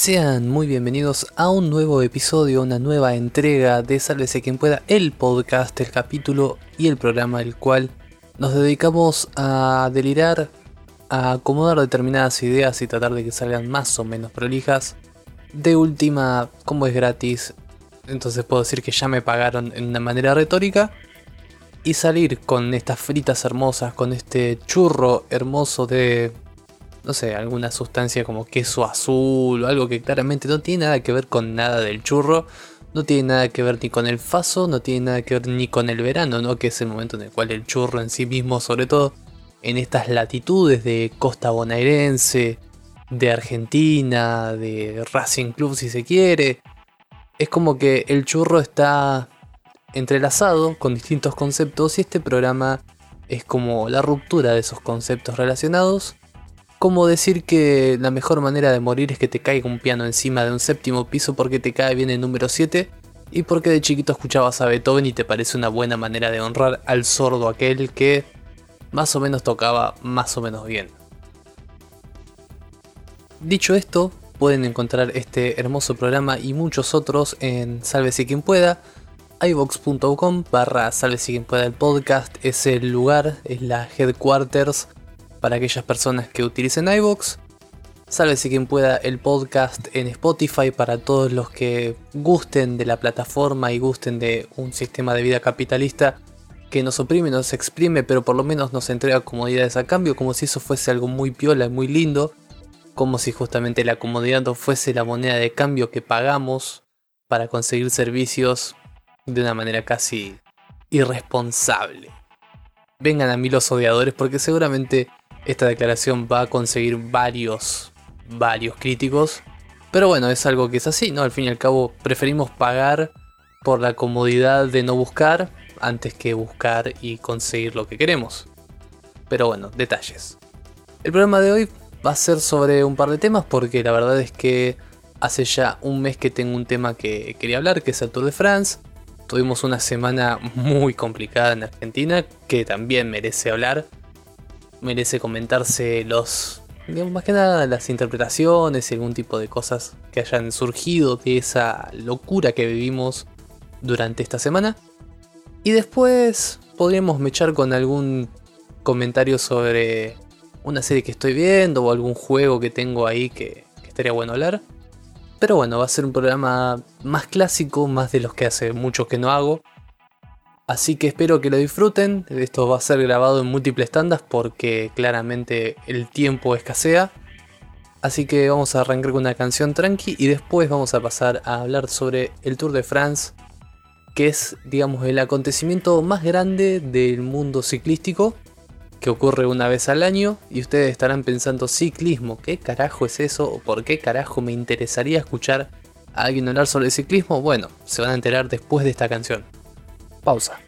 Sean muy bienvenidos a un nuevo episodio, una nueva entrega de Sálvese quien pueda, el podcast, el capítulo y el programa el cual nos dedicamos a delirar, a acomodar determinadas ideas y tratar de que salgan más o menos prolijas. De última, como es gratis, entonces puedo decir que ya me pagaron en una manera retórica. Y salir con estas fritas hermosas, con este churro hermoso de no sé, alguna sustancia como queso azul o algo que claramente no tiene nada que ver con nada del churro, no tiene nada que ver ni con el faso, no tiene nada que ver ni con el verano, ¿no? Que es el momento en el cual el churro en sí mismo, sobre todo en estas latitudes de costa bonaerense, de Argentina, de Racing Club si se quiere, es como que el churro está entrelazado con distintos conceptos y este programa es como la ruptura de esos conceptos relacionados como decir que la mejor manera de morir es que te caiga un piano encima de un séptimo piso porque te cae bien el número 7 y porque de chiquito escuchabas a Beethoven y te parece una buena manera de honrar al sordo aquel que más o menos tocaba más o menos bien. Dicho esto, pueden encontrar este hermoso programa y muchos otros en Sálvese quien pueda. iVox.com barra Sálvese quien pueda el podcast es el lugar, es la headquarters para aquellas personas que utilicen iVoox. Sálvese quien pueda el podcast en Spotify para todos los que gusten de la plataforma y gusten de un sistema de vida capitalista que nos oprime, nos exprime, pero por lo menos nos entrega comodidades a cambio, como si eso fuese algo muy piola y muy lindo, como si justamente la comodidad no fuese la moneda de cambio que pagamos para conseguir servicios de una manera casi irresponsable. Vengan a mí los odiadores porque seguramente esta declaración va a conseguir varios, varios críticos. Pero bueno, es algo que es así, ¿no? Al fin y al cabo preferimos pagar por la comodidad de no buscar antes que buscar y conseguir lo que queremos. Pero bueno, detalles. El programa de hoy va a ser sobre un par de temas porque la verdad es que hace ya un mes que tengo un tema que quería hablar, que es el Tour de France. Tuvimos una semana muy complicada en Argentina que también merece hablar merece comentarse los, digamos, más que nada las interpretaciones y algún tipo de cosas que hayan surgido de esa locura que vivimos durante esta semana. Y después podríamos mechar con algún comentario sobre una serie que estoy viendo o algún juego que tengo ahí que, que estaría bueno hablar. Pero bueno, va a ser un programa más clásico, más de los que hace mucho que no hago. Así que espero que lo disfruten. Esto va a ser grabado en múltiples tandas porque claramente el tiempo escasea. Así que vamos a arrancar con una canción tranqui y después vamos a pasar a hablar sobre el Tour de France, que es, digamos, el acontecimiento más grande del mundo ciclístico, que ocurre una vez al año. Y ustedes estarán pensando, ciclismo, ¿qué carajo es eso? ¿O por qué carajo me interesaría escuchar a alguien hablar sobre ciclismo? Bueno, se van a enterar después de esta canción. Pausa.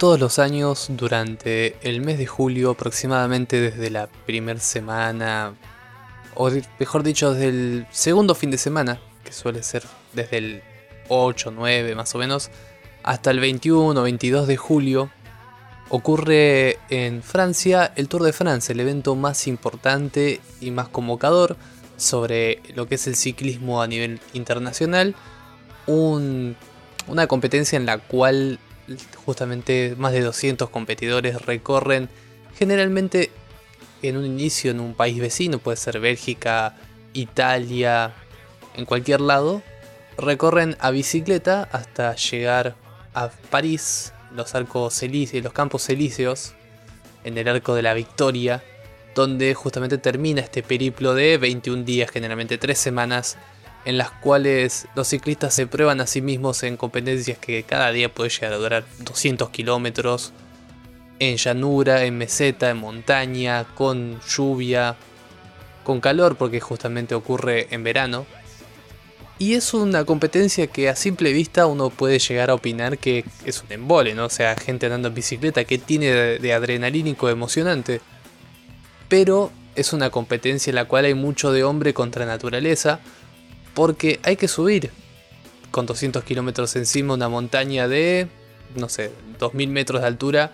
Todos los años durante el mes de julio, aproximadamente desde la primera semana, o mejor dicho, desde el segundo fin de semana, que suele ser desde el 8, 9 más o menos, hasta el 21 o 22 de julio, ocurre en Francia el Tour de France, el evento más importante y más convocador sobre lo que es el ciclismo a nivel internacional. una competencia en la cual justamente más de 200 competidores recorren generalmente en un inicio en un país vecino, puede ser Bélgica, Italia, en cualquier lado, recorren a bicicleta hasta llegar a París, los arcos elíseos, los campos elíseos, en el arco de la Victoria, donde justamente termina este periplo de 21 días, generalmente 3 semanas, en las cuales los ciclistas se prueban a sí mismos en competencias que cada día puede llegar a durar 200 kilómetros, en llanura, en meseta, en montaña, con lluvia, con calor, porque justamente ocurre en verano. Y es una competencia que a simple vista uno puede llegar a opinar que es un embole, ¿no? O sea, gente andando en bicicleta, que tiene de adrenalínico emocionante? Pero es una competencia en la cual hay mucho de hombre contra naturaleza, porque hay que subir con 200 kilómetros encima una montaña de, no sé, 2000 metros de altura,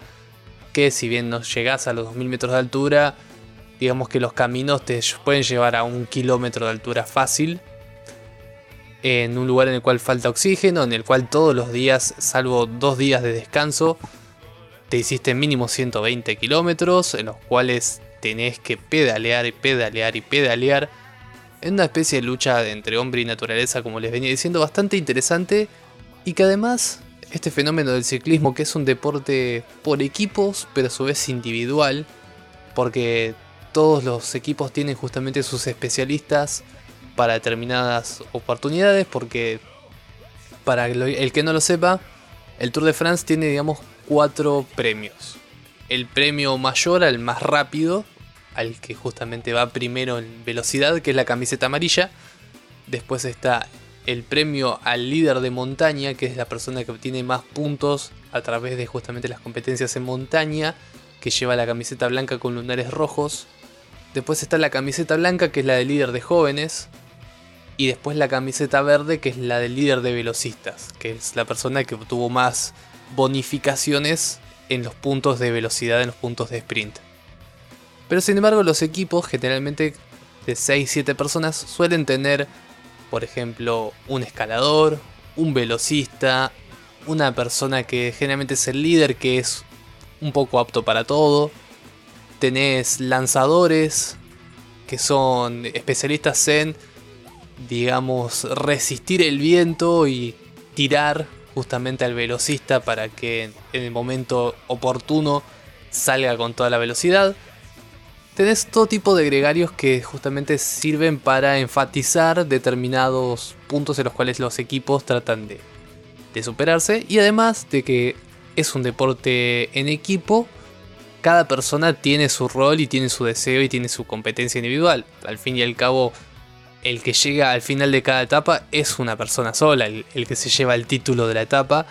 que si bien no llegas a los 2000 metros de altura, digamos que los caminos te pueden llevar a un kilómetro de altura fácil, en un lugar en el cual falta oxígeno, en el cual todos los días, salvo dos días de descanso, te hiciste mínimo 120 kilómetros, en los cuales tenés que pedalear y pedalear y pedalear en una especie de lucha entre hombre y naturaleza, como les venía diciendo, bastante interesante y que además este fenómeno del ciclismo, que es un deporte por equipos, pero a su vez individual, porque todos los equipos tienen justamente sus especialistas para determinadas oportunidades, porque para el que no lo sepa, el Tour de France tiene, digamos, cuatro premios. El premio mayor al más rápido, al que justamente va primero en velocidad, que es la camiseta amarilla. Después está el premio al líder de montaña, que es la persona que obtiene más puntos a través de justamente las competencias en montaña, que lleva la camiseta blanca con lunares rojos. Después está la camiseta blanca, que es la del líder de jóvenes. Y después la camiseta verde, que es la del líder de velocistas, que es la persona que obtuvo más bonificaciones en los puntos de velocidad, en los puntos de sprint. Pero sin embargo los equipos generalmente de 6-7 personas suelen tener, por ejemplo, un escalador, un velocista, una persona que generalmente es el líder que es un poco apto para todo. Tenés lanzadores que son especialistas en, digamos, resistir el viento y tirar justamente al velocista para que en el momento oportuno salga con toda la velocidad tenés todo tipo de gregarios que justamente sirven para enfatizar determinados puntos en los cuales los equipos tratan de, superarse y además de que es un deporte en equipo, cada persona tiene su rol y tiene su deseo y tiene su competencia individual. Al fin y al cabo, el que llega al final de cada etapa es una persona sola, el, el que se lleva el título de la etapa.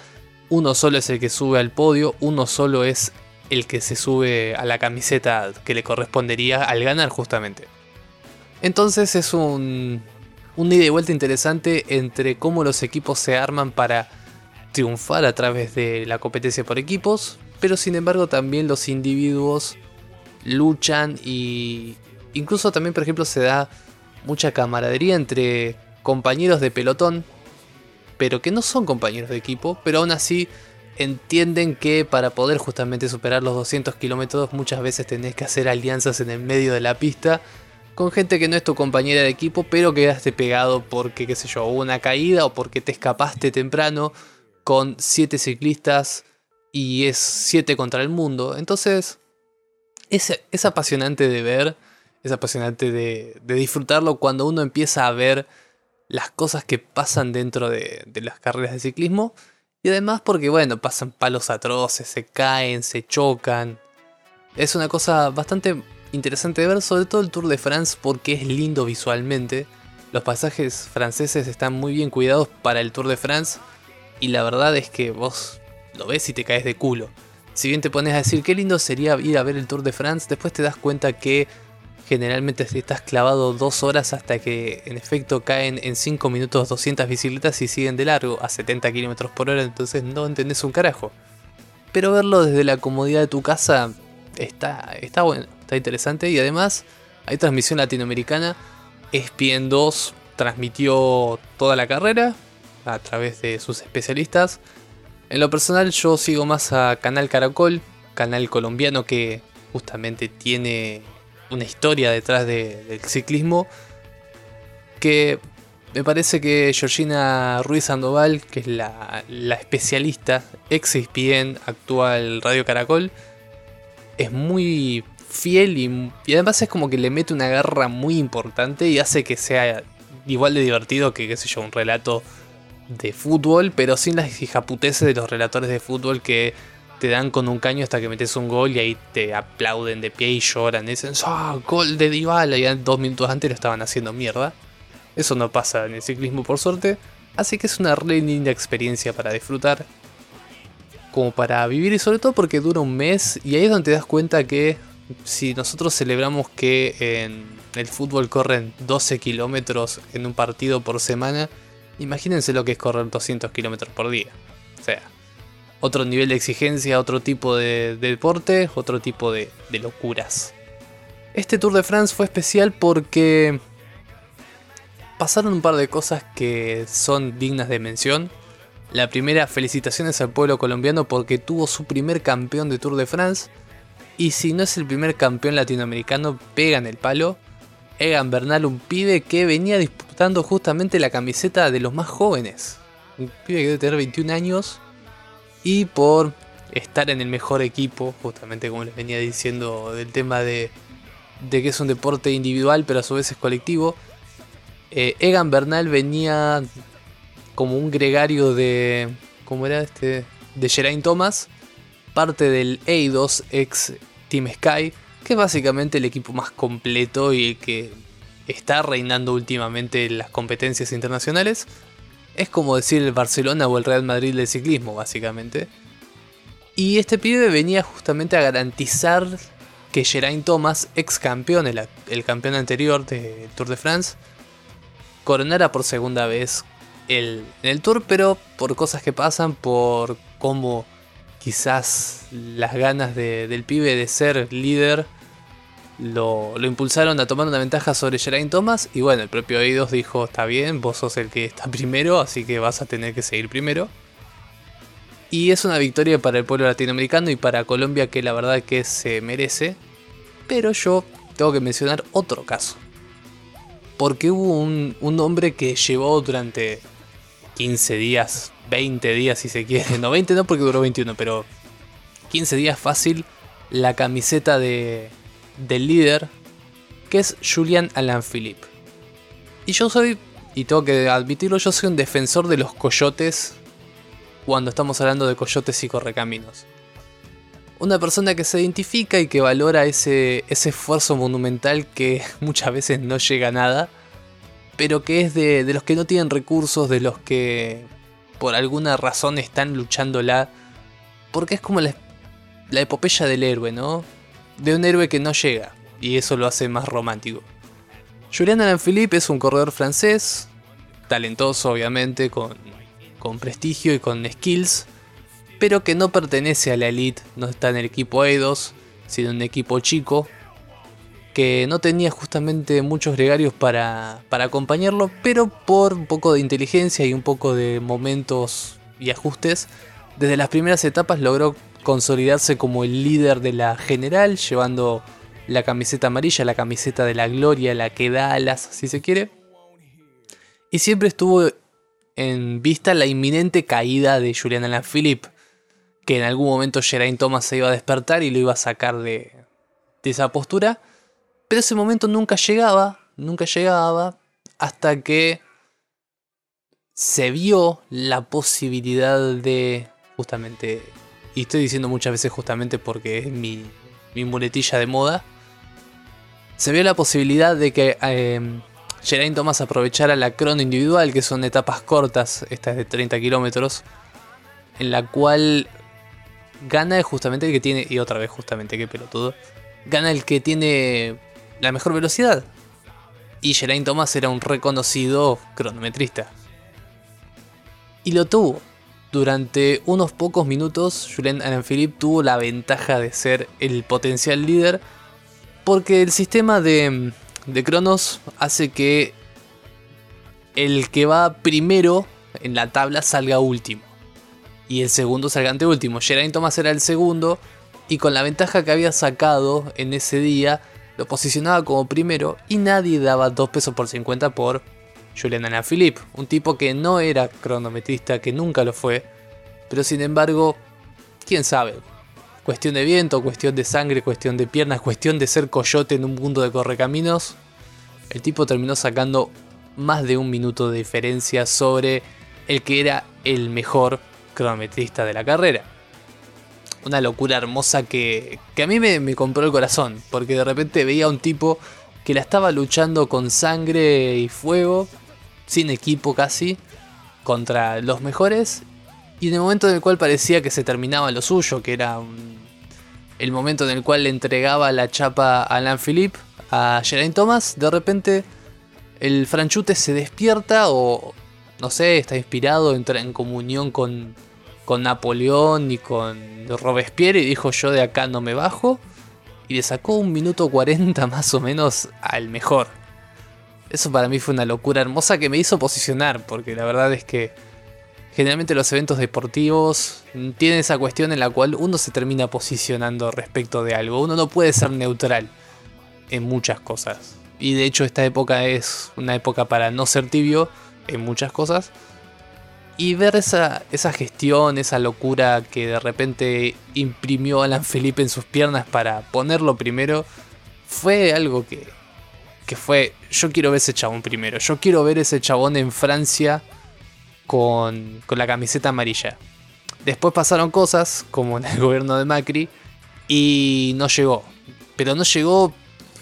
Uno solo es el que sube al podio, uno solo es el que se sube a la camiseta que le correspondería al ganar justamente. Entonces es un, un ida y vuelta interesante entre cómo los equipos se arman para triunfar a través de la competencia por equipos, pero sin embargo también los individuos luchan y incluso también por ejemplo se da mucha camaradería entre compañeros de pelotón, pero que no son compañeros de equipo, pero aún así entienden que para poder justamente superar los 200 kilómetros muchas veces tenés que hacer alianzas en el medio de la pista con gente que no es tu compañera de equipo, pero quedaste pegado porque, qué sé yo, hubo una caída o porque te escapaste temprano con 7 ciclistas y es 7 contra el mundo. Entonces, es, es apasionante de ver, es apasionante de, de, disfrutarlo cuando uno empieza a ver las cosas que pasan dentro de, de las carreras de ciclismo. Y además porque, bueno, pasan palos atroces, se caen, se chocan. Es una cosa bastante interesante de ver, sobre todo el Tour de France porque es lindo visualmente. Los pasajes franceses están muy bien cuidados para el Tour de France y la verdad es que vos lo ves y te caes de culo. Si bien te pones a decir qué lindo sería ir a ver el Tour de France, después te das cuenta que generalmente estás clavado dos horas hasta que en efecto caen en 5 minutos 200 bicicletas y siguen de largo a 70 km por hora, entonces no entendés un carajo. Pero verlo desde la comodidad de tu casa está, está bueno, está interesante y además hay transmisión latinoamericana. ESPN 2 transmitió toda la carrera a través de sus especialistas. En lo personal yo sigo más a Canal Caracol, canal colombiano que justamente tiene una historia detrás del ciclismo que me parece que Georgina Ruiz Sandoval, que es la, especialista, ex ESPN, actual Radio Caracol, es muy fiel y, además es como que le mete una garra muy importante y hace que sea igual de divertido que, qué sé yo, un relato de fútbol, pero sin las hijaputeces de los relatores de fútbol que te dan con un caño hasta que metes un gol y ahí te aplauden de pie y lloran. Y dicen, ¡ah, gol de Dybala! Y dos minutos antes lo estaban haciendo mierda. Eso no pasa en el ciclismo por suerte. Así que es una re linda experiencia para disfrutar como para vivir y sobre todo porque dura un mes y ahí es donde te das cuenta que si nosotros celebramos que en el fútbol corren 12 kilómetros en un partido por semana, imagínense lo que es correr 200 kilómetros por día. O sea, otro nivel de exigencia, otro tipo de, deporte, otro tipo de, de locuras. Este Tour de France fue especial porque pasaron un par de cosas que son dignas de mención. La primera, felicitaciones al pueblo colombiano porque tuvo su primer campeón de Tour de France. Y si no es el primer campeón latinoamericano, pega en el palo. Egan Bernal, un pibe que venía disputando justamente la camiseta de los más jóvenes. Un pibe que debe tener 21 años. Y por estar en el mejor equipo, justamente como les venía diciendo del tema de, de que es un deporte individual pero a su vez es colectivo. Eh, Egan Bernal venía como un gregario de. ¿Cómo era este? De Geraint Thomas, parte del Eidos ex Team Sky, que es básicamente el equipo más completo y el que está reinando últimamente las competencias internacionales. Es como decir el Barcelona o el Real Madrid del ciclismo, básicamente. Y este pibe venía justamente a garantizar que Geraint Thomas, ex campeón, el, campeón anterior del Tour de France, coronara por segunda vez el, el tour, pero por cosas que pasan, por cómo quizás las ganas del pibe de ser líder lo, impulsaron a tomar una ventaja sobre Geraint Thomas. Y bueno, el propio Eidos dijo: Está bien, vos sos el que está primero, así que vas a tener que seguir primero. Y es una victoria para el pueblo latinoamericano y para Colombia que la verdad que se merece. Pero yo tengo que mencionar otro caso. Porque hubo un, un hombre que llevó durante 15 días, 20 días si se quiere, no 20 no porque duró 21, pero 15 días fácil la camiseta de, del líder, que es Julian Alain Philippe. Y yo soy, y tengo que admitirlo, yo soy un defensor de los coyotes cuando estamos hablando de coyotes y correcaminos. Una persona que se identifica y que valora ese, ese esfuerzo monumental que muchas veces no llega a nada pero que es de, los que no tienen recursos, de los que por alguna razón están luchándola, porque es como la, epopeya del héroe, ¿no? De un héroe que no llega, y eso lo hace más romántico. Julian Alaphilippe es un corredor francés, talentoso obviamente, con, con prestigio y con skills, pero que no pertenece a la elite, no está en el equipo E2, sino en un equipo chico, que no tenía justamente muchos gregarios para, para acompañarlo, pero por un poco de inteligencia y un poco de momentos y ajustes Desde las primeras etapas logró consolidarse como el líder de la general, llevando la camiseta amarilla, la camiseta de la gloria, la que da alas, si se quiere. Y siempre estuvo en vista la inminente caída de Julian Alaphilippe, que en algún momento Geraint Thomas se iba a despertar y lo iba a sacar de, de esa postura. Pero ese momento nunca llegaba, nunca llegaba, hasta que se vio la posibilidad de justamente, y estoy diciendo muchas veces justamente porque es mi, muletilla de moda, se vio la posibilidad de que eh, Geraint Thomas aprovechara la crono individual, que son etapas cortas, esta es de 30 kilómetros, en la cual gana justamente el que tiene, y otra vez justamente, qué pelotudo, gana el que tiene la mejor velocidad. Y Geraint Thomas era un reconocido cronometrista. Y lo tuvo. Durante unos pocos minutos, Julien Alaphilippe tuvo la ventaja de ser el potencial líder, porque el sistema de, de cronos hace que el que va primero en la tabla salga último. Y el segundo salga ante último. Geraint Thomas era el segundo. Y con la ventaja que había sacado en ese día, lo posicionaba como primero. Y nadie daba 2 pesos por 50 por Julian Alaphilippe, un tipo que no era cronometrista, que nunca lo fue, pero sin embargo, quién sabe, cuestión de viento, cuestión de sangre, cuestión de piernas, cuestión de ser coyote en un mundo de correcaminos, el tipo terminó sacando más de un minuto de diferencia sobre el que era el mejor cronometrista de la carrera. Una locura hermosa que, que a mí me, me compró el corazón, porque de repente veía a un tipo que la estaba luchando con sangre y fuego sin equipo casi, contra los mejores. Y en el momento en el cual parecía que se terminaba lo suyo, que era el momento en el cual le entregaba la chapa a Alan Philippe, a Geraint Thomas, de repente el franchute se despierta o, no sé, está inspirado, entra en comunión con, con Napoleón y con Robespierre y dijo yo de acá no me bajo. Y le sacó un minuto 40 más o menos al mejor. Eso para mí fue una locura hermosa que me hizo posicionar, porque la verdad es que generalmente los eventos deportivos tienen esa cuestión en la cual uno se termina posicionando respecto de algo. Uno no puede ser neutral en muchas cosas. Y de hecho esta época es una época para no ser tibio en muchas cosas. Y ver esa, esa gestión, esa locura que de repente imprimió Alan Felipe en sus piernas para ponerlo primero, fue algo que, que fue, yo quiero ver ese chabón primero, yo quiero ver ese chabón en Francia con, con la camiseta amarilla. Después pasaron cosas, como en el gobierno de Macri, y no llegó. Pero no llegó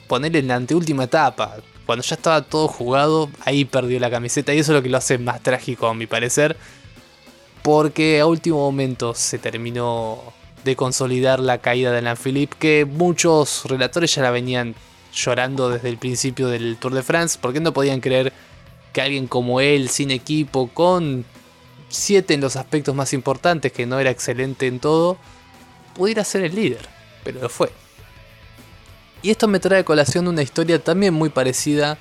ponerle en la anteúltima etapa. Cuando ya estaba todo jugado, ahí perdió la camiseta. Y eso es lo que lo hace más trágico, a mi parecer. Porque a último momento se terminó de consolidar la caída de Alain Philippe. Que muchos relatores ya la venían llorando desde el principio del Tour de France, porque no podían creer que alguien como él, sin equipo, con 7 en los aspectos más importantes, que no era excelente en todo, pudiera ser el líder, pero lo fue. Y esto me trae a colación una historia también muy parecida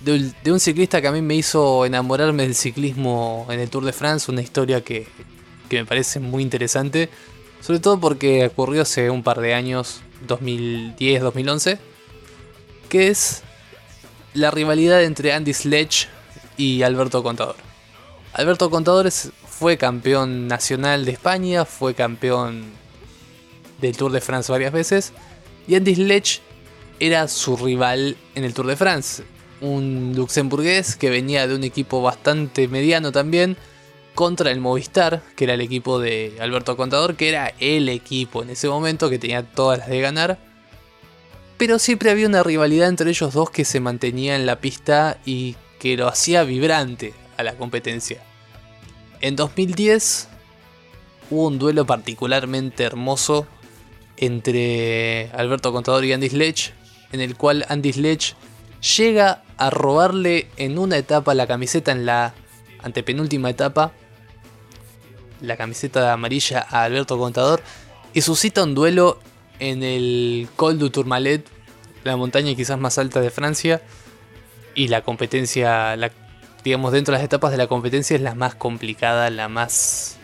de, un ciclista que a mí me hizo enamorarme del ciclismo en el Tour de France, una historia que, que me parece muy interesante, sobre todo porque ocurrió hace un par de años, 2010-2011 que es la rivalidad entre Andy Sledge y Alberto Contador. Alberto Contador fue campeón nacional de España, fue campeón del Tour de France varias veces, y Andy Sledge era su rival en el Tour de France. Un luxemburgués que venía de un equipo bastante mediano también, contra el Movistar, que era el equipo de Alberto Contador, que era el equipo en ese momento que tenía todas las de ganar pero siempre había una rivalidad entre ellos dos que se mantenía en la pista y que lo hacía vibrante a la competencia. En 2010 hubo un duelo particularmente hermoso entre Alberto Contador y Andy Sledge, en el cual Andy Sledge llega a robarle en una etapa la camiseta en la antepenúltima etapa, la camiseta amarilla a Alberto Contador, y suscita un duelo en el Col du Tourmalet, la montaña quizás más alta de Francia. Y la competencia, digamos, dentro de las etapas de la competencia es la más complicada, la más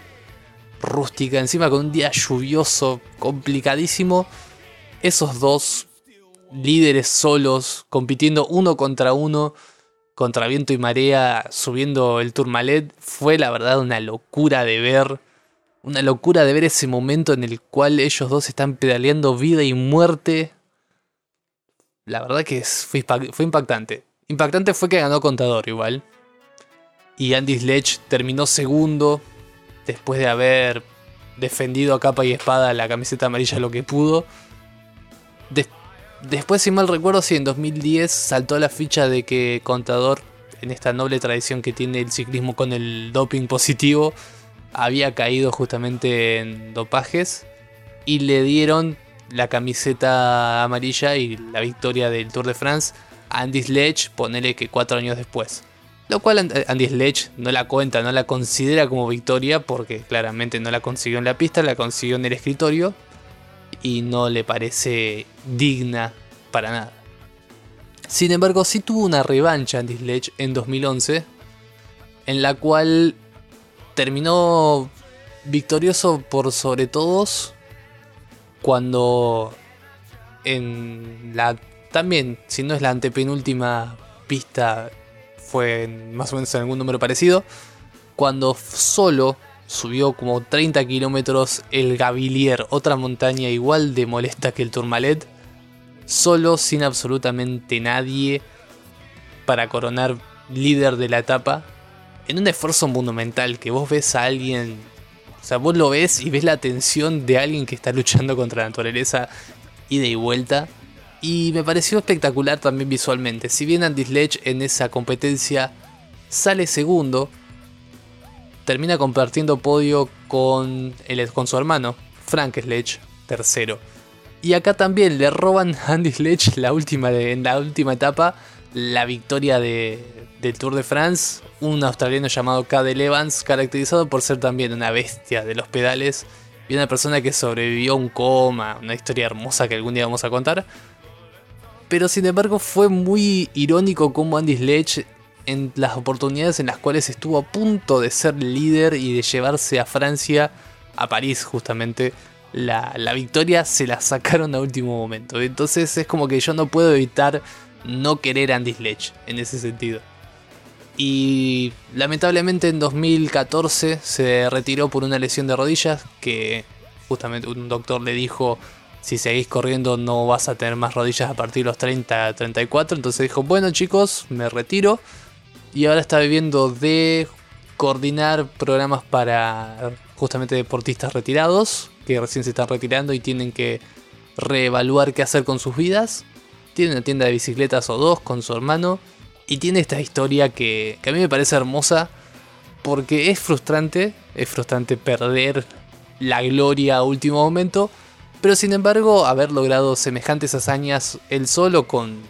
rústica, encima con un día lluvioso, complicadísimo. Esos dos líderes solos, compitiendo uno contra uno, contra viento y marea, subiendo el Tourmalet, fue la verdad una locura de ver. Una locura de ver ese momento en el cual ellos dos están pedaleando vida y muerte. La verdad que fue, impactante. Impactante fue que ganó Contador igual. Y Andy Sledge terminó segundo después de haber defendido a capa y espada la camiseta amarilla lo que pudo. después, si mal recuerdo, sí, en 2010 saltó la ficha de que Contador, en esta noble tradición que tiene el ciclismo con el doping positivo, había caído justamente en dopajes y le dieron la camiseta amarilla y la victoria del Tour de France a Andy Sledge, ponele que cuatro años después. Lo cual Andy Sledge no la cuenta, no la considera como victoria porque claramente no la consiguió en la pista, la consiguió en el escritorio y no le parece digna para nada. Sin embargo, sí tuvo una revancha Andy Sledge en 2011 en la cual terminó victorioso por sobre todos cuando en la también si no es la antepenúltima pista fue más o menos en algún número parecido, cuando solo subió como 30 kilómetros el Gavilier, otra montaña igual de molesta que el Tourmalet, solo sin absolutamente nadie para coronar líder de la etapa, en un esfuerzo monumental que vos ves a alguien, o sea, vos lo ves y ves la tensión de alguien que está luchando contra la naturaleza ida y vuelta y me pareció espectacular también visualmente. Si bien Andy Sledge en esa competencia sale segundo, termina compartiendo podio con, el, con su hermano, Frank Sledge, tercero. Y acá también le roban a Andy Sledge la última en la última etapa la victoria de, del Tour de France. Un australiano llamado Cadel Evans, caracterizado por ser también una bestia de los pedales y una persona que sobrevivió a un coma, una historia hermosa que algún día vamos a contar pero sin embargo fue muy irónico como Andy Sledge en las oportunidades en las cuales estuvo a punto de ser líder y de llevarse a Francia, a París justamente, la, victoria se la sacaron a último momento. Entonces es como que yo no puedo evitar no querer Andy Sledge en ese sentido. Y lamentablemente en 2014 se retiró por una lesión de rodillas que justamente un doctor le dijo si seguís corriendo no vas a tener más rodillas a partir de los 30, 34. Entonces dijo, bueno chicos, me retiro. Y ahora está viviendo de coordinar programas para justamente deportistas retirados, que recién se están retirando y tienen que reevaluar qué hacer con sus vidas. Tiene una tienda de bicicletas o dos con su hermano. Y tiene esta historia que, a mí me parece hermosa. Porque es frustrante, es frustrante perder la gloria a último momento pero sin embargo, haber logrado semejantes hazañas él solo con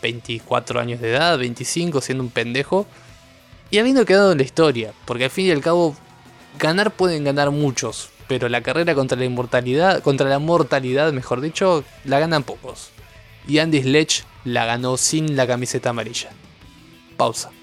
24 años de edad, 25, siendo un pendejo, y habiendo quedado en la historia, porque al fin y al cabo, ganar pueden ganar muchos, pero la carrera contra la inmortalidad, contra la mortalidad, mejor dicho, la ganan pocos. Y Andy Sledge la ganó sin la camiseta amarilla. Pausa.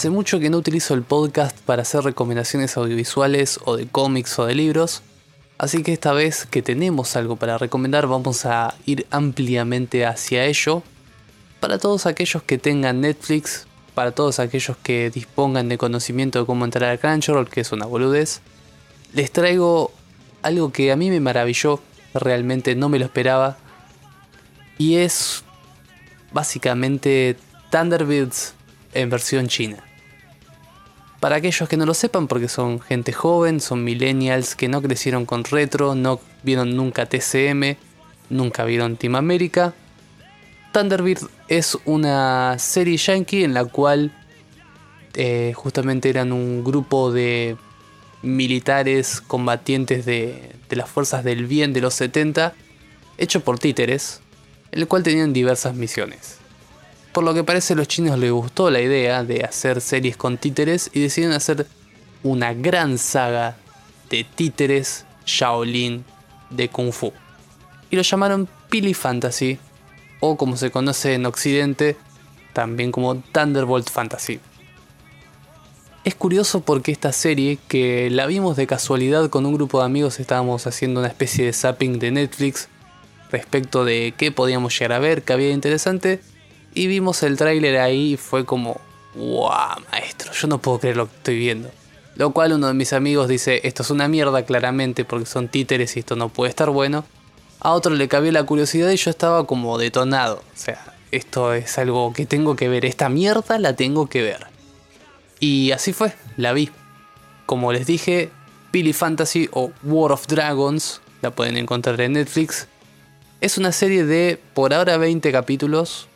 Hace mucho que no utilizo el podcast para hacer recomendaciones audiovisuales o de cómics o de libros, así que esta vez que tenemos algo para recomendar vamos a ir ampliamente hacia ello. Para todos aquellos que tengan Netflix, para todos aquellos que dispongan de conocimiento de cómo entrar a Crunchyroll, que es una boludez, les traigo algo que a mí me maravilló, realmente no me lo esperaba, y es básicamente Thunderbirds en versión china. Para aquellos que no lo sepan, porque son gente joven, son millennials que no crecieron con retro, no vieron nunca TCM, nunca vieron Team America. Thunderbird es una serie yankee en la cual eh, justamente eran un grupo de militares combatientes de, de las fuerzas del bien de los 70, hecho por títeres, el cual tenían diversas misiones. Por lo que parece los chinos les gustó la idea de hacer series con títeres y decidieron hacer una gran saga de títeres Shaolin de Kung Fu. Y lo llamaron Pili Fantasy, o como se conoce en Occidente, también como Thunderbolt Fantasy. Es curioso porque esta serie, que la vimos de casualidad con un grupo de amigos, estábamos haciendo una especie de zapping de Netflix respecto de qué podíamos llegar a ver, qué había interesante, y vimos el tráiler ahí y fue como, wow, maestro, yo no puedo creer lo que estoy viendo. Lo cual uno de mis amigos dice, esto es una mierda claramente porque son títeres y esto no puede estar bueno. A otro le cabió la curiosidad y yo estaba como detonado. O sea, esto es algo que tengo que ver, esta mierda la tengo que ver. Y así fue, la vi. Como les dije, Billy Fantasy o War of Dragons, la pueden encontrar en Netflix. Es una serie de por ahora 20 capítulos,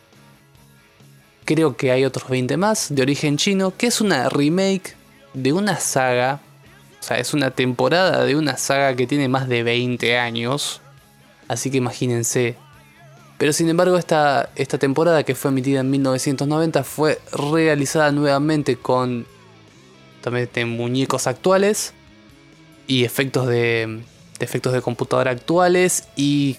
creo que hay otros 20 más, de origen chino, que es una remake de una saga, o sea, es una temporada de una saga que tiene más de 20 años, así que imagínense. Pero sin embargo, esta, esta temporada que fue emitida en 1990 fue realizada nuevamente con también de muñecos actuales y efectos de, de efectos de computadora actuales y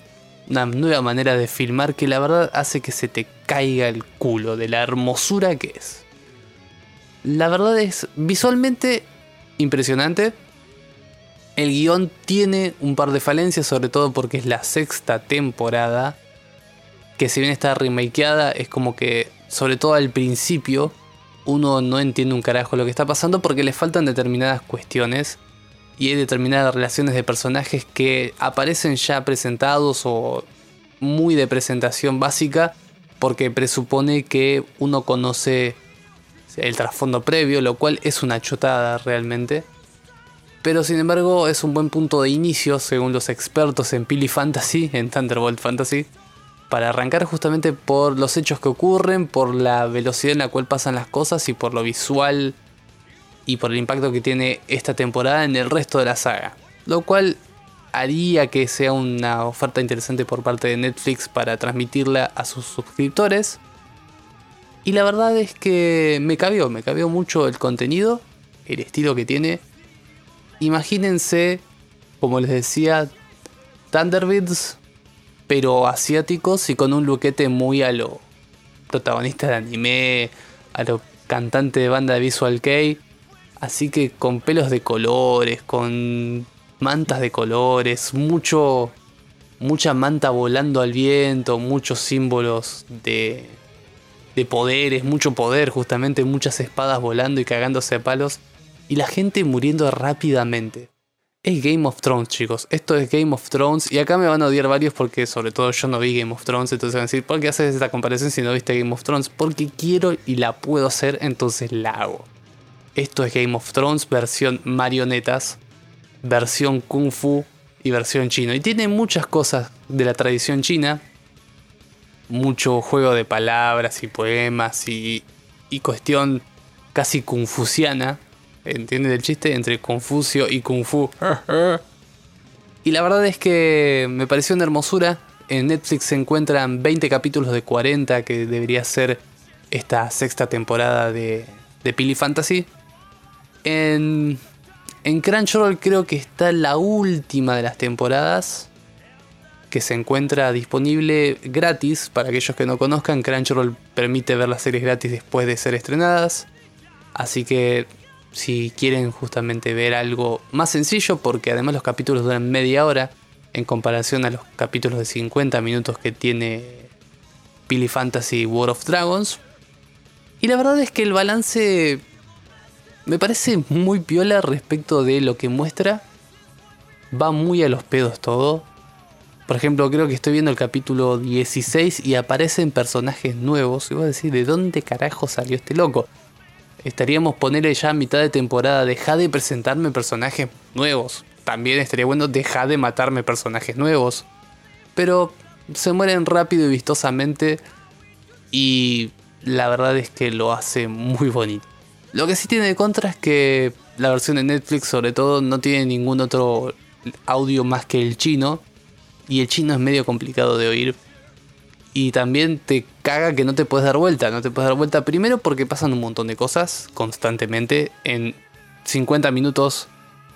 una nueva manera de filmar que la verdad hace que se te caiga el culo de la hermosura que es. La verdad es visualmente impresionante. El guion tiene un par de falencias, sobre todo porque es la sexta temporada. Que si bien está remakeada, es como que, sobre todo al principio, uno no entiende un carajo lo que está pasando porque le faltan determinadas cuestiones y hay determinadas relaciones de personajes que aparecen ya presentados o muy de presentación básica porque presupone que uno conoce el trasfondo previo, lo cual es una chotada realmente. Pero sin embargo es un buen punto de inicio, según los expertos en Pili Fantasy, en Thunderbolt Fantasy, para arrancar justamente por los hechos que ocurren, por la velocidad en la cual pasan las cosas y por lo visual y por el impacto que tiene esta temporada en el resto de la saga. Lo cual haría que sea una oferta interesante por parte de Netflix para transmitirla a sus suscriptores. Y la verdad es que me cabió, me cabió mucho el contenido, el estilo que tiene. Imagínense, como les decía, Thunderbirds, pero asiáticos y con un luquete muy a lo protagonista de anime, a lo cantante de banda de Visual Kei. Así que con pelos de colores, con mantas de colores, mucho, mucha manta volando al viento, muchos símbolos de, de poderes, mucho poder, justamente muchas espadas volando y cagándose a palos, y la gente muriendo rápidamente. Es Game of Thrones, chicos. Esto es Game of Thrones. Y acá me van a odiar varios porque, sobre todo, yo no vi Game of Thrones. Entonces van a decir, ¿por qué haces esta comparación si no viste Game of Thrones? Porque quiero y la puedo hacer, entonces la hago. Esto es Game of Thrones versión marionetas versión kung fu y versión chino. Y tiene muchas cosas de la tradición china, mucho juego de palabras y poemas y, y cuestión casi confuciana, ¿entiendes el chiste? Entre Confucio y Kung Fu. y la verdad es que me pareció una hermosura. En Netflix se encuentran 20 capítulos de 40 que debería ser esta sexta temporada de, de Pili Fantasy. En en Crunchyroll creo que está la última de las temporadas que se encuentra disponible gratis. Para aquellos que no conozcan, Crunchyroll permite ver las series gratis después de ser estrenadas. Así que si quieren justamente ver algo más sencillo, porque además los capítulos duran media hora en comparación a los capítulos de 50 minutos que tiene Billy Fantasy World of Dragons. Y la verdad es que el balance me parece muy piola respecto de lo que muestra. Va muy a los pedos todo. Por ejemplo, creo que estoy viendo el capítulo 16 y aparecen personajes nuevos. Y voy a decir, ¿de dónde carajo salió este loco? Estaríamos ponerle ya a mitad de temporada. Deja de presentarme personajes nuevos. También estaría bueno dejar de matarme personajes nuevos. Pero se mueren rápido y vistosamente. Y la verdad es que lo hace muy bonito. Lo que sí tiene de contra es que la versión de Netflix sobre todo no tiene ningún otro audio más que el chino. Y el chino es medio complicado de oír. Y también te caga que no te puedes dar vuelta. No te puedes dar vuelta primero porque pasan un montón de cosas constantemente. En 50 minutos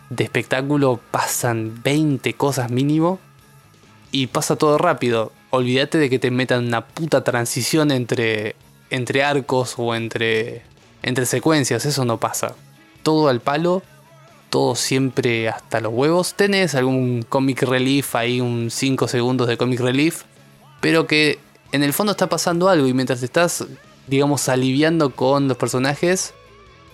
de espectáculo pasan 20 cosas mínimo. Y pasa todo rápido. Olvídate de que te metan una puta transición entre, entre arcos o entre, entre secuencias. Eso no pasa. Todo al palo todo siempre hasta los huevos. Tenés algún comic relief ahí, un 5 segundos de comic relief, pero que en el fondo está pasando algo y mientras te estás, digamos, aliviando con los personajes,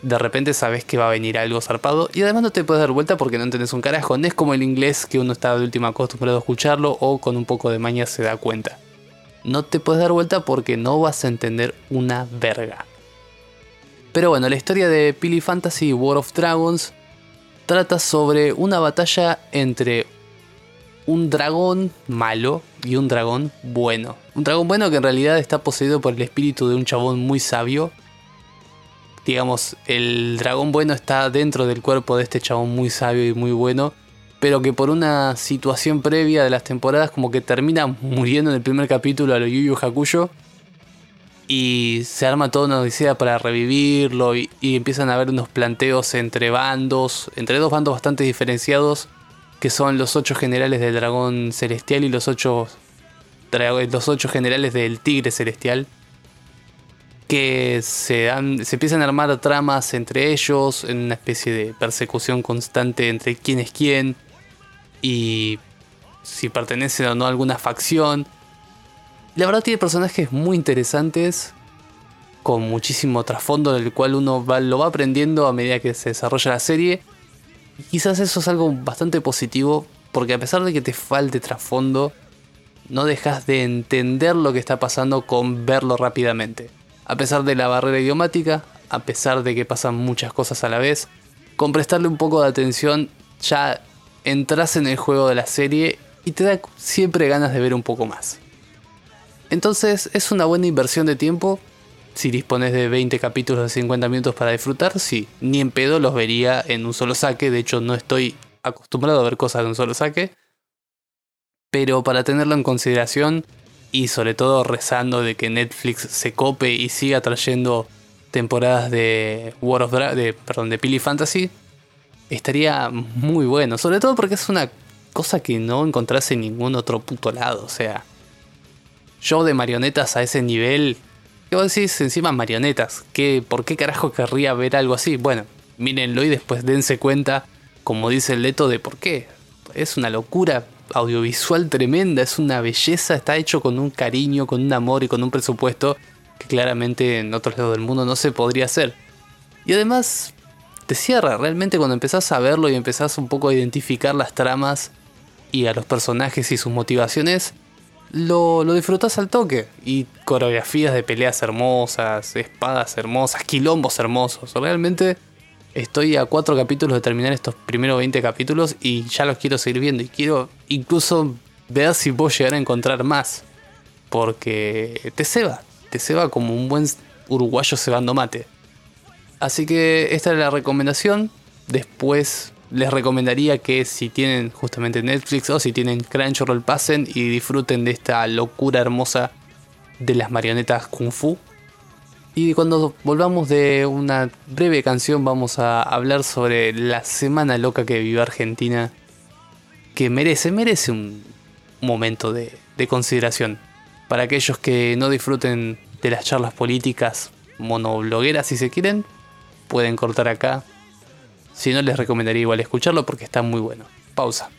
de repente sabes que va a venir algo zarpado y además no te puedes dar vuelta porque no entendés un carajo. No es como el inglés que uno está de última acostumbrado a escucharlo o con un poco de maña se da cuenta. No te puedes dar vuelta porque no vas a entender una verga. Pero bueno, la historia de Pili Fantasy World of Dragons trata sobre una batalla entre un dragón malo y un dragón bueno. Un dragón bueno que en realidad está poseído por el espíritu de un chabón muy sabio. Digamos, el dragón bueno está dentro del cuerpo de este chabón muy sabio y muy bueno. Pero que por una situación previa de las temporadas como que termina muriendo en el primer capítulo a lo Yu Hakuyo y se arma toda una odisea para revivirlo y, empiezan a haber unos planteos entre bandos, entre dos bandos bastante diferenciados, que son los ocho generales del dragón celestial y los ocho, los ocho generales del tigre celestial, que se, se empiezan a armar tramas entre ellos, en una especie de persecución constante entre quién es quién y si pertenecen o no a alguna facción la verdad tiene personajes muy interesantes, con muchísimo trasfondo del cual uno lo va aprendiendo a medida que se desarrolla la serie. Y quizás eso es algo bastante positivo, porque a pesar de que te falte trasfondo, no dejas de entender lo que está pasando con verlo rápidamente. A pesar de la barrera idiomática, a pesar de que pasan muchas cosas a la vez, con prestarle un poco de atención ya entras en el juego de la serie y te da siempre ganas de ver un poco más. Entonces es una buena inversión de tiempo. Si dispones de 20 capítulos de 50 minutos para disfrutar, sí, ni en pedo los vería en un solo saque. De hecho, no estoy acostumbrado a ver cosas de un solo saque. Pero para tenerlo en consideración y sobre todo rezando de que Netflix se cope y siga trayendo temporadas de World of de, perdón, de Pili Fantasy, estaría muy bueno. Sobre todo porque es una cosa que no encontrás en ningún otro puto lado. O sea, show de marionetas a ese nivel. ¿Qué vos decís encima marionetas? ¿Qué, ¿Por qué carajo querría ver algo así? Bueno, mírenlo y después dense cuenta, como dice el Leto, de por qué. Es una locura audiovisual tremenda, es una belleza, está hecho con un cariño, con un amor y con un presupuesto que claramente en otros lados del mundo no se podría hacer. Y además te cierra, realmente cuando empezás a verlo y empezás un poco a identificar las tramas y a los personajes y sus motivaciones, lo, lo disfrutas al toque. Y coreografías de peleas hermosas, espadas hermosas, quilombos hermosos. Realmente estoy a cuatro capítulos de terminar estos primeros 20 capítulos y ya los quiero seguir viendo. Y quiero incluso ver si puedo llegar a encontrar más. Porque te ceba, te ceba como un buen uruguayo cebando mate. Así que esta es la recomendación. Después les recomendaría que si tienen justamente Netflix o si tienen Crunchyroll pasen y disfruten de esta locura hermosa de las marionetas kung fu. Y cuando volvamos de una breve canción vamos a hablar sobre la semana loca que vivió Argentina. Que merece, merece un momento de, de consideración. Para aquellos que no disfruten de las charlas políticas monoblogueras si se quieren, pueden cortar acá. Si no, les recomendaría igual escucharlo porque está muy bueno. Pausa.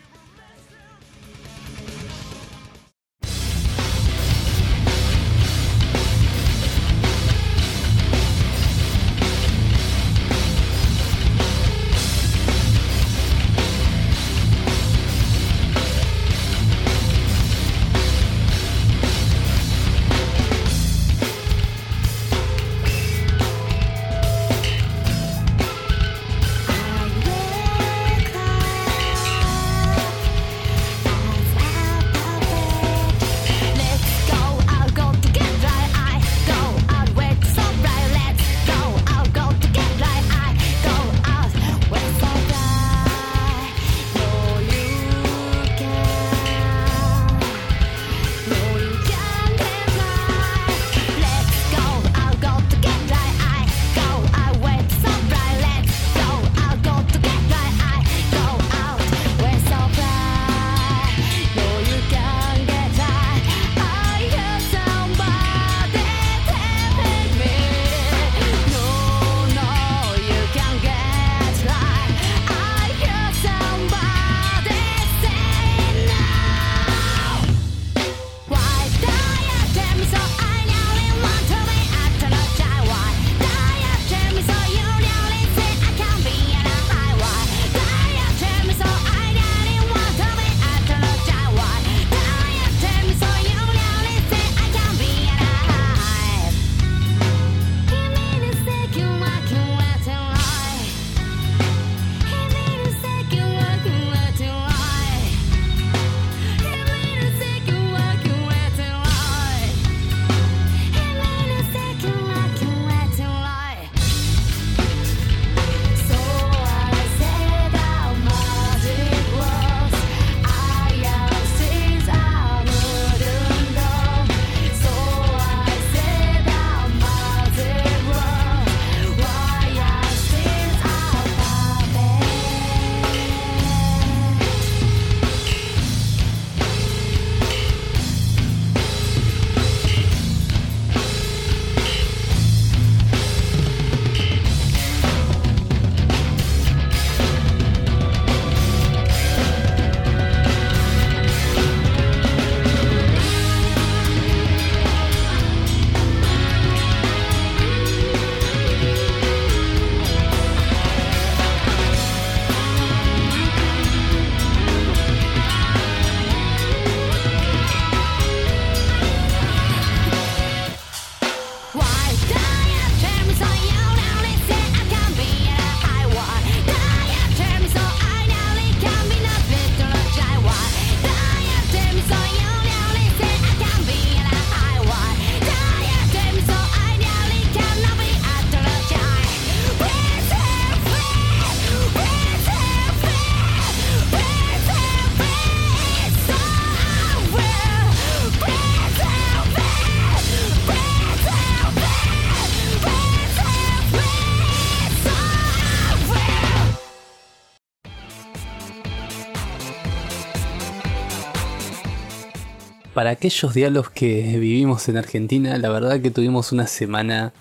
Para aquellos diálogos que vivimos en Argentina, la verdad que tuvimos una semana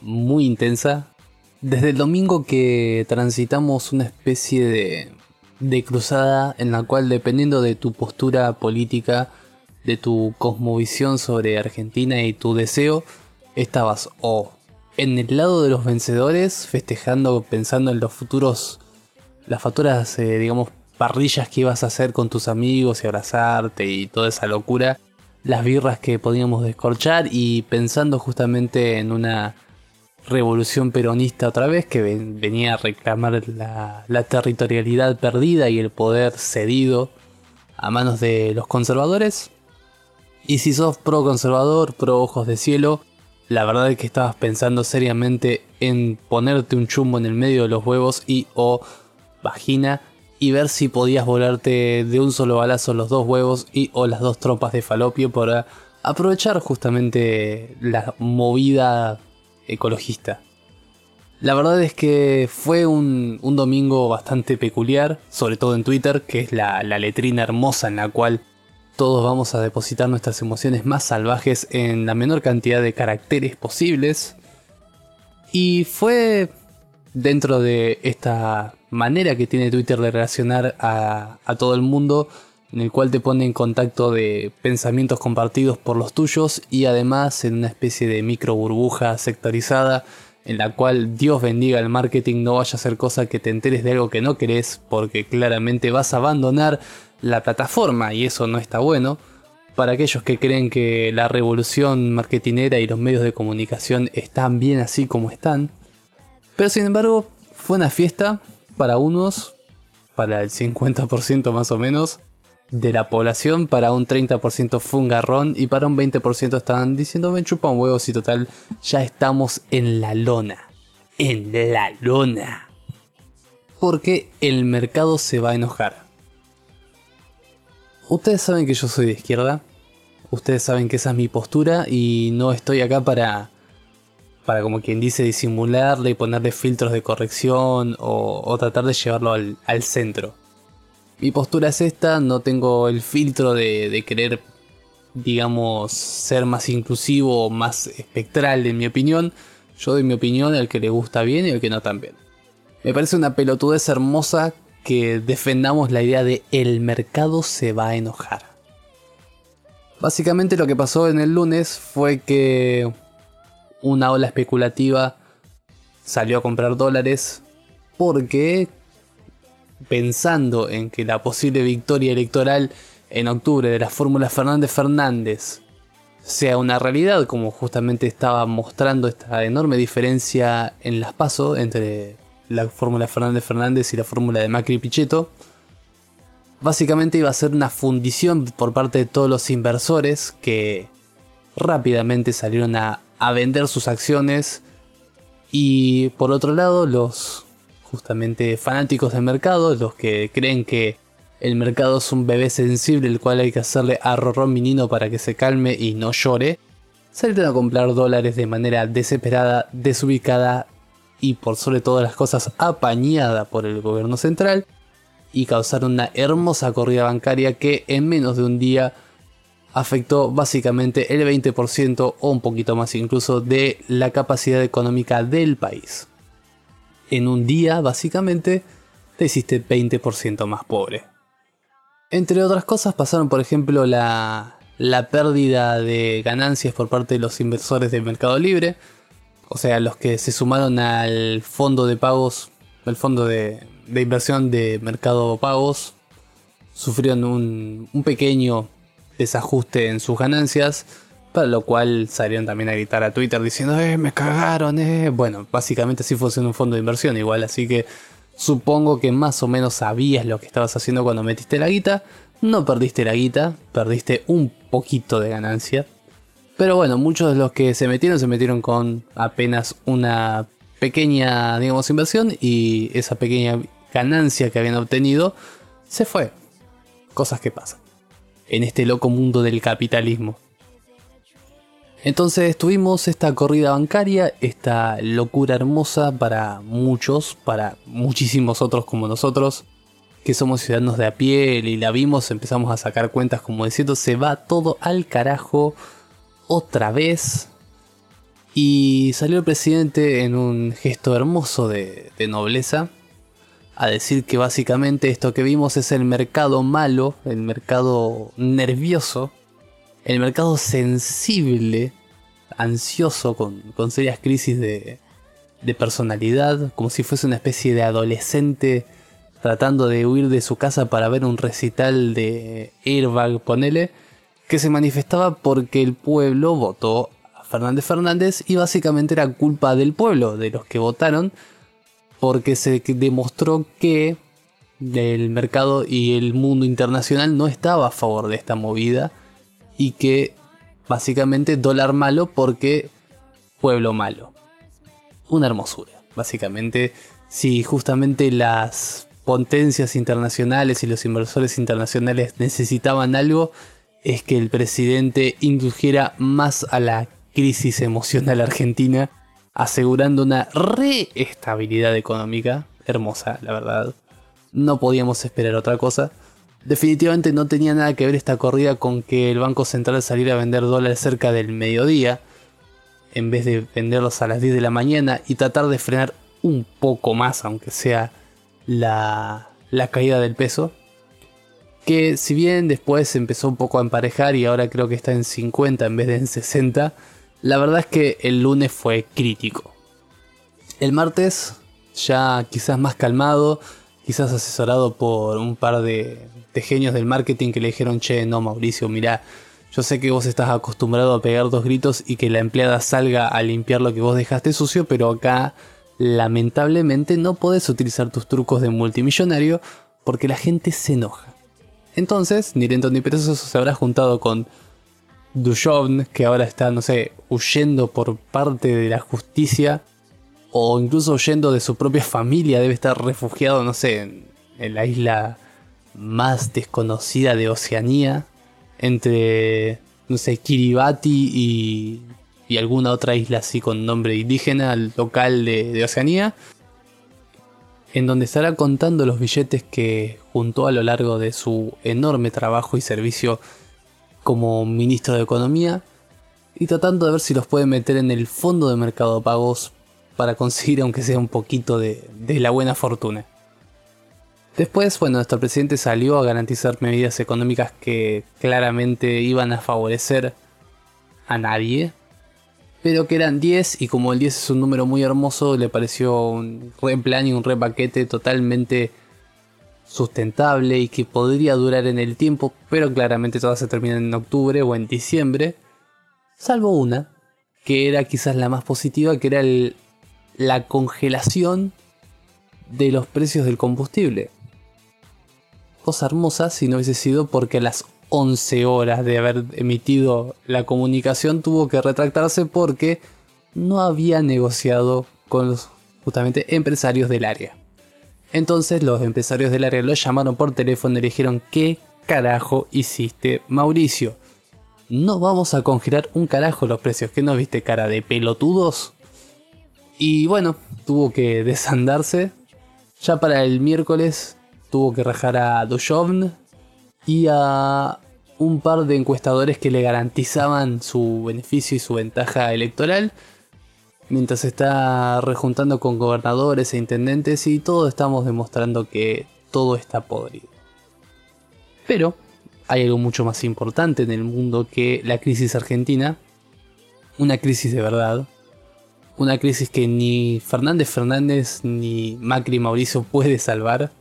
muy intensa. Desde el domingo que transitamos una especie de, de cruzada en la cual dependiendo de tu postura política, de tu cosmovisión sobre Argentina y tu deseo, estabas o en el lado de los vencedores, festejando, pensando en los futuros, las facturas, eh, digamos, parrillas que ibas a hacer con tus amigos y abrazarte y toda esa locura, las birras que podíamos descorchar y pensando justamente en una revolución peronista otra vez que venía a reclamar la, la territorialidad perdida y el poder cedido a manos de los conservadores. Y si sos pro conservador, pro ojos de cielo, la verdad es que estabas pensando seriamente en ponerte un chumbo en el medio de los huevos y o vagina y ver si podías volarte de un solo balazo los dos huevos y o las dos tropas de falopio para aprovechar justamente la movida ecologista. La verdad es que fue un, domingo bastante peculiar, sobre todo en Twitter, que es la, la letrina hermosa en la cual todos vamos a depositar nuestras emociones más salvajes en la menor cantidad de caracteres posibles. Y fue dentro de esta manera que tiene Twitter de relacionar a, todo el mundo, en el cual te pone en contacto de pensamientos compartidos por los tuyos y además en una especie de micro burbuja sectorizada en la cual Dios bendiga el marketing no vaya a ser cosa que te enteres de algo que no querés porque claramente vas a abandonar la plataforma y eso no está bueno. Para aquellos que creen que la revolución marketinera y los medios de comunicación están bien así como están. Pero sin embargo, fue una fiesta para unos, para el 50% más o menos, de la población, para un 30% fue un garrón y para un 20% estaban diciendo ven chupa un huevo si total ya estamos en la lona. En la lona. Porque el mercado se va a enojar. Ustedes saben que yo soy de izquierda. Ustedes saben que esa es mi postura y no estoy acá para, para como quien dice, disimularle y ponerle filtros de corrección o, tratar de llevarlo al, centro mi postura es esta, no tengo el filtro de, querer, digamos, ser más inclusivo o más espectral en mi opinión. Yo doy mi opinión al que le gusta bien y al que no tan bien. Me parece una pelotudez hermosa que defendamos la idea de el mercado se va a enojar. Básicamente lo que pasó en el lunes fue que una ola especulativa salió a comprar dólares porque pensando en que la posible victoria electoral en octubre de la fórmula Fernández Fernández sea una realidad, como justamente estaba mostrando esta enorme diferencia en las pasos entre la fórmula Fernández Fernández y la fórmula de Macri Pichetto, básicamente iba a ser una fundición por parte de todos los inversores que rápidamente salieron a, a vender sus acciones. Y por otro lado los justamente fanáticos del mercado, los que creen que el mercado es un bebé sensible el cual hay que hacerle arrorrón menino para que se calme y no llore, salieron a comprar dólares de manera desesperada, desubicada y por sobre todas las cosas apañada por el gobierno central y causaron una hermosa corrida bancaria que en menos de un día afectó básicamente el 20% o un poquito más incluso de la capacidad económica del país en un día, básicamente, te hiciste 20% más pobre. Entre otras cosas pasaron, por ejemplo, la, la pérdida de ganancias por parte de los inversores del Mercado Libre, o sea, los que se sumaron al fondo de pagos, el fondo de, inversión de Mercado Pagos, sufrieron un pequeño desajuste en sus ganancias para lo cual salieron también a gritar a Twitter diciendo, eh, me cagaron, eh. Bueno, básicamente así fuese un fondo de inversión igual, así que supongo que más o menos sabías lo que estabas haciendo cuando metiste la guita. No perdiste la guita, perdiste un poquito de ganancia. Pero bueno, muchos de los que se metieron se metieron con apenas una pequeña, digamos, inversión y esa pequeña ganancia que habían obtenido se fue. Cosas que pasan. En este loco mundo del capitalismo. Entonces tuvimos esta corrida bancaria, esta locura hermosa para muchos, para muchísimos otros como nosotros, que somos ciudadanos de a pie y la vimos, empezamos a sacar cuentas como diciendo, se va todo al carajo otra vez. Y salió el presidente en un gesto hermoso de, de nobleza a decir que básicamente esto que vimos es el mercado malo, el mercado nervioso el mercado sensible, ansioso, con, serias crisis de, de personalidad, como si fuese una especie de adolescente tratando de huir de su casa para ver un recital de Airbag, ponele, que se manifestaba porque el pueblo votó a Fernández Fernández y básicamente era culpa del pueblo, de los que votaron, porque se demostró que el mercado y el mundo internacional no estaba a favor de esta movida y que básicamente dólar malo porque pueblo malo. Una hermosura. Básicamente, si justamente las potencias internacionales y los inversores internacionales necesitaban algo, es que el presidente indujera más a la crisis emocional argentina, asegurando una reestabilidad económica hermosa, la verdad. No podíamos esperar otra cosa. Definitivamente no tenía nada que ver esta corrida con que el Banco Central saliera a vender dólares cerca del mediodía, en vez de venderlos a las 10 de la mañana y tratar de frenar un poco más, aunque sea la, la caída del peso. Que si bien después empezó un poco a emparejar y ahora creo que está en 50 en vez de en 60, la verdad es que el lunes fue crítico. El martes ya quizás más calmado, quizás asesorado por un par de, genios del marketing que le dijeron, che, no Mauricio, mira, yo sé que vos estás acostumbrado a pegar dos gritos y que la empleada salga a limpiar lo que vos dejaste sucio, pero acá lamentablemente no podés utilizar tus trucos de multimillonario porque la gente se enoja. Entonces, ni lento ni perezoso se habrá juntado con Duchovne, que ahora está, no sé, huyendo por parte de la justicia o incluso huyendo de su propia familia, debe estar refugiado, no sé, en, la isla más desconocida de Oceanía, entre, no sé, Kiribati y, y alguna otra isla así con nombre indígena local de, de Oceanía, en donde estará contando los billetes que juntó a lo largo de su enorme trabajo y servicio como ministro de Economía y tratando de ver si los puede meter en el fondo de mercado pagos para conseguir aunque sea un poquito de, la buena fortuna. Después, bueno, nuestro presidente salió a garantizar medidas económicas que claramente iban a favorecer a nadie, pero que eran 10 y como el 10 es un número muy hermoso, le pareció un re plan y un re paquete totalmente sustentable y que podría durar en el tiempo, pero claramente todas se terminan en octubre o en diciembre, salvo una, que era quizás la más positiva, que era el la congelación de los precios del combustible. Cosa hermosa si no hubiese sido porque a las 11 horas de haber emitido la comunicación tuvo que retractarse porque no había negociado con los justamente empresarios del área. Entonces los empresarios del área lo llamaron por teléfono y le dijeron ¿qué carajo hiciste Mauricio? No vamos a congelar un carajo los precios, ¿qué no viste cara de pelotudos? Y bueno, tuvo que desandarse. Ya para el miércoles tuvo que rajar a Duchovne y a un par de encuestadores que le garantizaban su beneficio y su ventaja electoral. Mientras está rejuntando con gobernadores e intendentes y todos estamos demostrando que todo está podrido. Pero hay algo mucho más importante en el mundo que la crisis argentina. Una crisis de verdad, una crisis que ni Fernández Fernández ni Macri Mauricio puede salvar.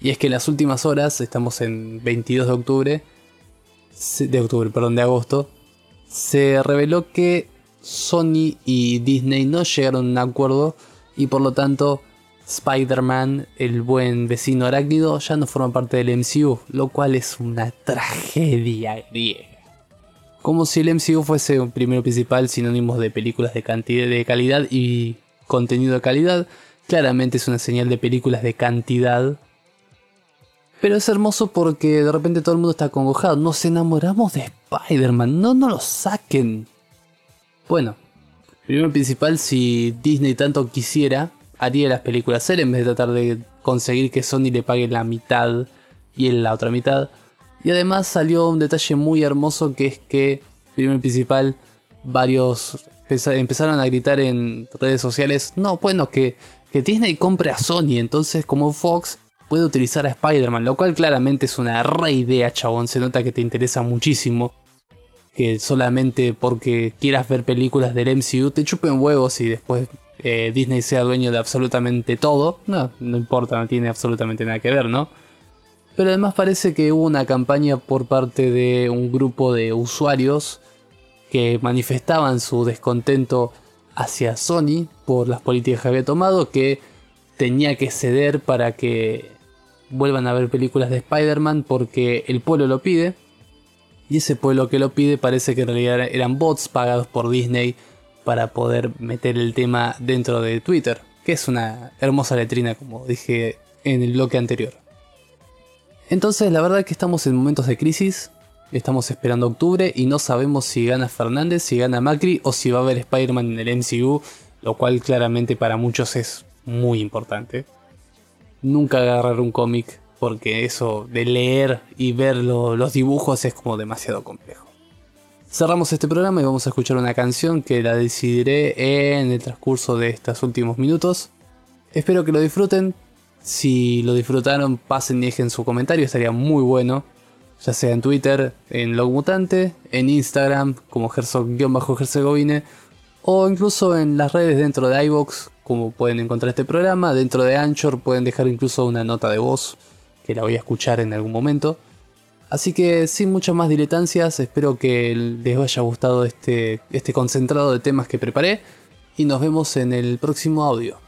Y es que en las últimas horas, estamos en 22 de octubre, de octubre, perdón, de agosto, se reveló que Sony y Disney no llegaron a un acuerdo y por lo tanto Spider-Man, el buen vecino arácnido, ya no forma parte del MCU, lo cual es una tragedia griega. Como si el MCU fuese un primero principal sinónimo de películas de, cantidad, de calidad y contenido de calidad. Claramente es una señal de películas de cantidad. Pero es hermoso porque de repente todo el mundo está acongojado. Nos enamoramos de Spider-Man. No, no lo saquen. Bueno, primero principal, si Disney tanto quisiera, haría las películas él en vez de tratar de conseguir que Sony le pague la mitad y él la otra mitad. Y además salió un detalle muy hermoso que es que, primero principal, varios empezaron a gritar en redes sociales, no, bueno, que, que Disney compre a Sony, entonces como Fox puede utilizar a Spider-Man, lo cual claramente es una re idea, chabón, se nota que te interesa muchísimo. Que solamente porque quieras ver películas del MCU te chupen huevos y después eh, Disney sea dueño de absolutamente todo. No, no importa, no tiene absolutamente nada que ver, ¿no? Pero además parece que hubo una campaña por parte de un grupo de usuarios que manifestaban su descontento hacia Sony por las políticas que había tomado, que tenía que ceder para que vuelvan a ver películas de Spider-Man porque el pueblo lo pide. Y ese pueblo que lo pide parece que en realidad eran bots pagados por Disney para poder meter el tema dentro de Twitter, que es una hermosa letrina como dije en el bloque anterior. Entonces la verdad es que estamos en momentos de crisis, estamos esperando octubre y no sabemos si gana Fernández, si gana Macri o si va a haber Spider-Man en el MCU, lo cual claramente para muchos es muy importante. Nunca agarrar un cómic porque eso de leer y ver los dibujos es como demasiado complejo. Cerramos este programa y vamos a escuchar una canción que la decidiré en el transcurso de estos últimos minutos. Espero que lo disfruten. Si lo disfrutaron, pasen y dejen su comentario, estaría muy bueno. Ya sea en Twitter, en Logmutante, en Instagram, como Herzog-Herzegovine, o incluso en las redes dentro de iVox, como pueden encontrar este programa. Dentro de Anchor pueden dejar incluso una nota de voz, que la voy a escuchar en algún momento. Así que sin muchas más diletancias, espero que les haya gustado este, este concentrado de temas que preparé y nos vemos en el próximo audio.